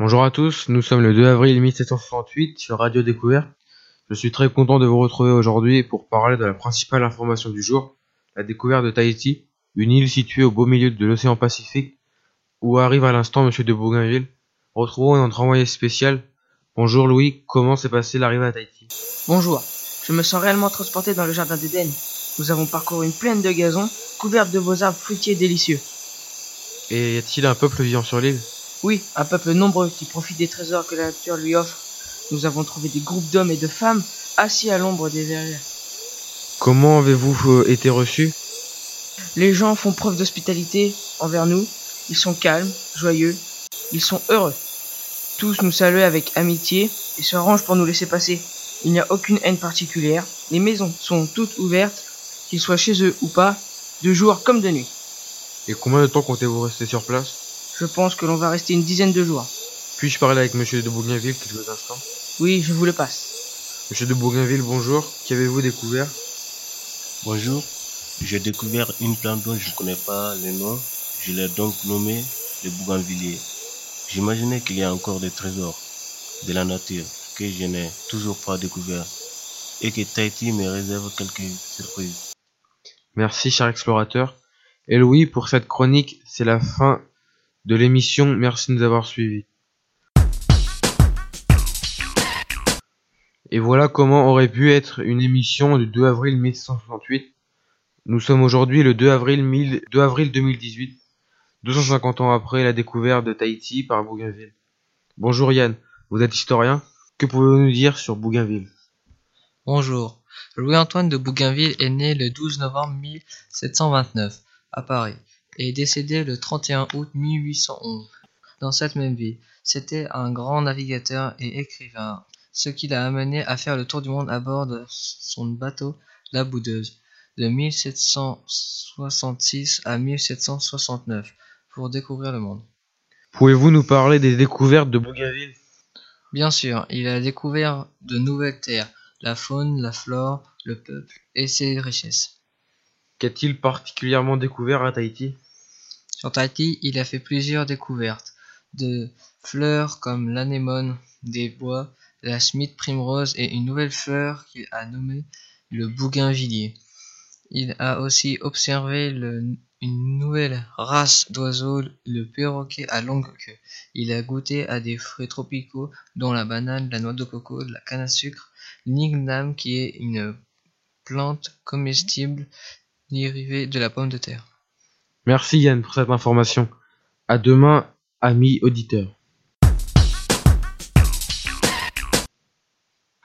Bonjour à tous, nous sommes le 2 avril 1768 sur Radio Découverte. Je suis très content de vous retrouver aujourd'hui pour parler de la principale information du jour, la découverte de Tahiti, une île située au beau milieu de l'océan Pacifique, où arrive à l'instant Monsieur de Bougainville. Retrouvons notre envoyé spécial. Bonjour Louis, comment s'est passée l'arrivée à Tahiti? Bonjour, je me sens réellement transporté dans le jardin d'Éden. Nous avons parcouru une plaine de gazon couverte de beaux arbres fruitiers délicieux. Et y a-t-il un peuple vivant sur l'île? Oui, un peuple nombreux qui profite des trésors que la nature lui offre. Nous avons trouvé des groupes d'hommes et de femmes assis à l'ombre des verrières. Comment avez-vous euh, été reçus? Les gens font preuve d'hospitalité envers nous. Ils sont calmes, joyeux, ils sont heureux. Tous nous saluent avec amitié et se rangent pour nous laisser passer. Il n'y a aucune haine particulière. Les maisons sont toutes ouvertes, qu'ils soient chez eux ou pas, de jour comme de nuit. Et combien de temps comptez-vous rester sur place? Je pense que l'on va rester une dizaine de jours. Puis-je parler avec Monsieur de Bougainville quelques instants? Oui, je vous le passe. Monsieur de Bougainville, bonjour. Qu'avez-vous découvert? Bonjour, j'ai découvert une plante dont je ne connais pas le nom. Je l'ai donc nommée le bougainvillier. J'imaginais qu'il y a encore des trésors de la nature que je n'ai toujours pas découvert et que Tahiti me réserve quelques surprises. Merci, cher explorateur. Et Louis, pour cette chronique, c'est la fin de l'émission. Merci de nous avoir suivis. Et voilà comment aurait pu être une émission du 2 avril 1768. Nous sommes aujourd'hui le 2 avril, 1000 2 avril 2018, 250 ans après la découverte de Tahiti par Bougainville. Bonjour Yann, vous êtes historien. Que pouvez-vous nous dire sur Bougainville? Bonjour. Louis-Antoine de Bougainville est né le 12 novembre 1729 à Paris est décédé le 31 août 1811 dans cette même ville. C'était un grand navigateur et écrivain, ce qui l'a amené à faire le tour du monde à bord de son bateau La Boudeuse de 1766 à 1769 pour découvrir le monde. Pouvez-vous nous parler des découvertes de Bougainville? Bien sûr, il a découvert de nouvelles terres, la faune, la flore, le peuple et ses richesses. Qu'a-t-il particulièrement découvert à Tahiti? Sur Tahiti, il a fait plusieurs découvertes de fleurs comme l'anémone des bois, la Smith primrose et une nouvelle fleur qu'il a nommée le bougainvillier. Il a aussi observé une nouvelle race d'oiseaux, le perroquet à longue queue. Il a goûté à des fruits tropicaux dont la banane, la noix de coco, la canne à sucre, l'igname qui est une plante comestible dérivée de la pomme de terre. Merci Yann pour cette information. À demain, amis auditeurs.